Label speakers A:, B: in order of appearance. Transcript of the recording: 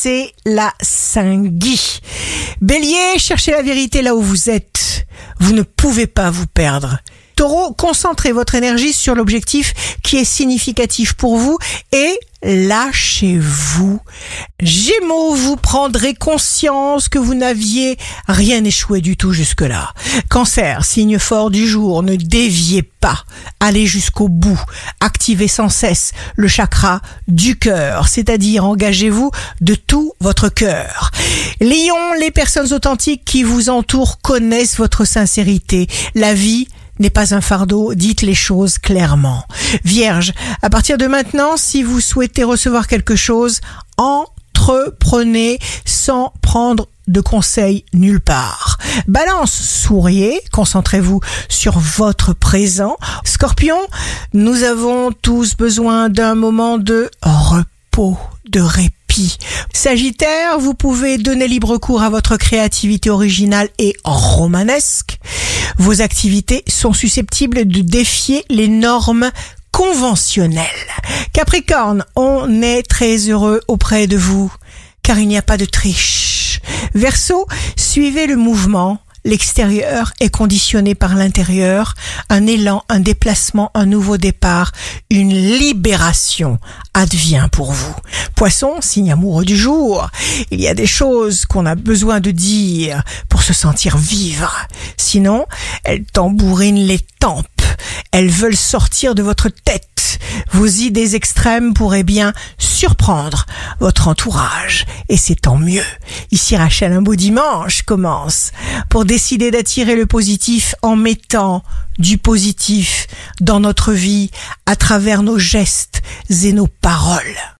A: c'est la Saint-Guy. Bélier, cherchez la vérité là où vous êtes. Vous ne pouvez pas vous perdre. Taureau, concentrez votre énergie sur l'objectif qui est significatif pour vous et lâchez-vous. Gémeaux, vous prendrez conscience que vous n'aviez rien échoué du tout jusque-là. Cancer, signe fort du jour, ne déviez pas. Allez jusqu'au bout. Activez sans cesse le chakra du cœur, c'est-à-dire engagez-vous de tout votre cœur. Lion, les personnes authentiques qui vous entourent connaissent votre sincérité. La vie n'est pas un fardeau, dites les choses clairement. Vierge, à partir de maintenant, si vous souhaitez recevoir quelque chose, entreprenez sans prendre de conseils nulle part. Balance, souriez, concentrez-vous sur votre présent. Scorpion, nous avons tous besoin d'un moment de repos, de répit. Sagittaire, vous pouvez donner libre cours à votre créativité originale et romanesque. Vos activités sont susceptibles de défier les normes conventionnelles. Capricorne, on est très heureux auprès de vous, car il n'y a pas de triche. Verseau, suivez le mouvement. L'extérieur est conditionné par l'intérieur, un élan, un déplacement, un nouveau départ, une libération advient pour vous. Poisson, signe amoureux du jour, il y a des choses qu'on a besoin de dire pour se sentir vivre. Sinon, elles tambourinent les tempes, elles veulent sortir de votre tête. Vos idées extrêmes pourraient bien surprendre votre entourage, et c'est tant mieux. Ici Rachel, un beau dimanche commence pour décider d'attirer le positif en mettant du positif dans notre vie à travers nos gestes et nos paroles.